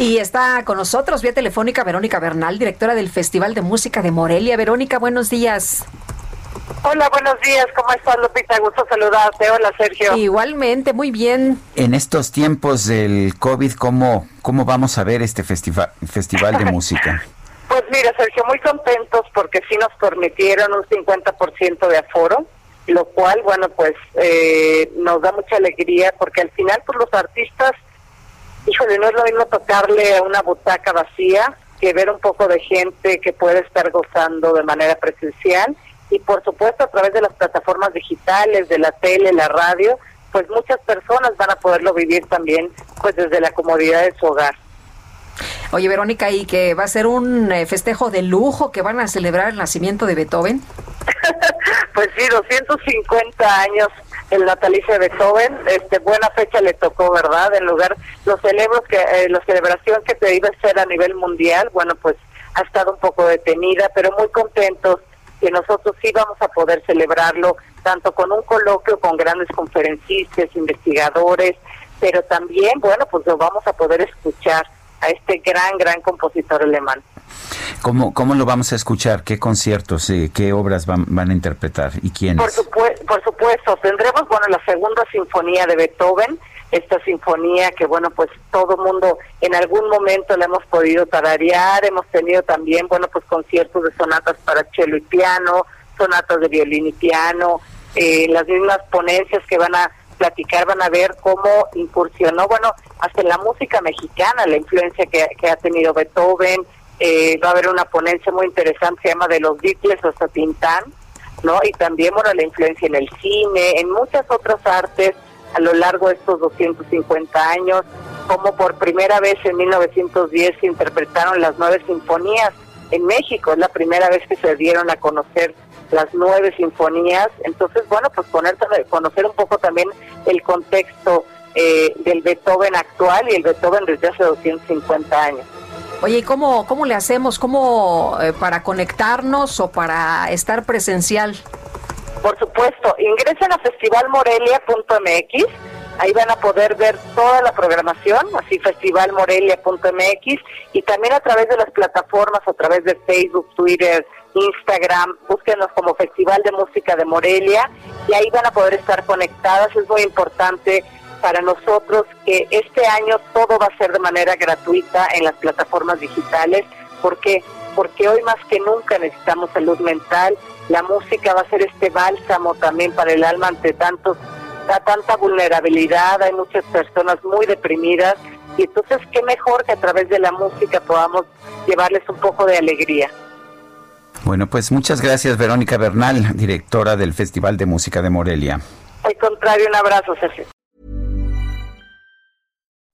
Y está con nosotros vía telefónica Verónica Bernal, directora del Festival de Música de Morelia. Verónica, buenos días. Hola, buenos días. ¿Cómo estás, Lupita? Gusto saludarte. Hola, Sergio. Igualmente, muy bien. En estos tiempos del COVID, ¿cómo, cómo vamos a ver este festival, festival de música? Pues mira, Sergio, muy contentos porque sí nos permitieron un 50% de aforo, lo cual, bueno, pues eh, nos da mucha alegría porque al final, pues los artistas, híjole, no es lo mismo tocarle a una butaca vacía que ver un poco de gente que puede estar gozando de manera presencial y por supuesto a través de las plataformas digitales, de la tele, la radio, pues muchas personas van a poderlo vivir también pues desde la comodidad de su hogar. Oye, Verónica, ¿y que va a ser un eh, festejo de lujo que van a celebrar el nacimiento de Beethoven? pues sí, 250 años el natalicio de Beethoven, este buena fecha le tocó, ¿verdad? En lugar los celebros que eh, la celebración que te iba a ser a nivel mundial, bueno, pues ha estado un poco detenida, pero muy contentos que nosotros sí vamos a poder celebrarlo tanto con un coloquio con grandes conferencistas, investigadores, pero también, bueno, pues lo vamos a poder escuchar a este gran, gran compositor alemán. ¿Cómo, cómo lo vamos a escuchar? ¿Qué conciertos, eh, qué obras van, van, a interpretar y quiénes? Por, supuesto, por supuesto, tendremos, bueno, la segunda sinfonía de Beethoven, esta sinfonía que, bueno, pues todo mundo en algún momento la hemos podido tararear, hemos tenido también, bueno, pues conciertos de sonatas para cello y piano, sonatas de violín y piano, eh, las mismas ponencias que van a platicar van a ver cómo incursionó, bueno, hasta la música mexicana, la influencia que ha tenido Beethoven, eh, va a haber una ponencia muy interesante, se llama de los Beatles hasta Tintán, ¿no? Y también, bueno, la influencia en el cine, en muchas otras artes a lo largo de estos 250 años, como por primera vez en 1910 se interpretaron las nueve sinfonías en México, es la primera vez que se dieron a conocer las nueve sinfonías, entonces, bueno, pues ponerse, conocer un poco también el contexto eh, del Beethoven actual y el Beethoven desde hace 250 años. Oye, ¿y cómo, cómo le hacemos? ¿Cómo eh, para conectarnos o para estar presencial? Por supuesto, ingresen a festivalmorelia.mx, ahí van a poder ver toda la programación, así festivalmorelia.mx y también a través de las plataformas, a través de Facebook, Twitter, Instagram, búsquenos como Festival de Música de Morelia y ahí van a poder estar conectadas, es muy importante para nosotros que este año todo va a ser de manera gratuita en las plataformas digitales. ¿Por qué? Porque hoy más que nunca necesitamos salud mental. La música va a ser este bálsamo también para el alma ante tantos, tanta vulnerabilidad. Hay muchas personas muy deprimidas y entonces qué mejor que a través de la música podamos llevarles un poco de alegría. Bueno, pues muchas gracias Verónica Bernal, directora del Festival de Música de Morelia. Al contrario, un abrazo, Sergio.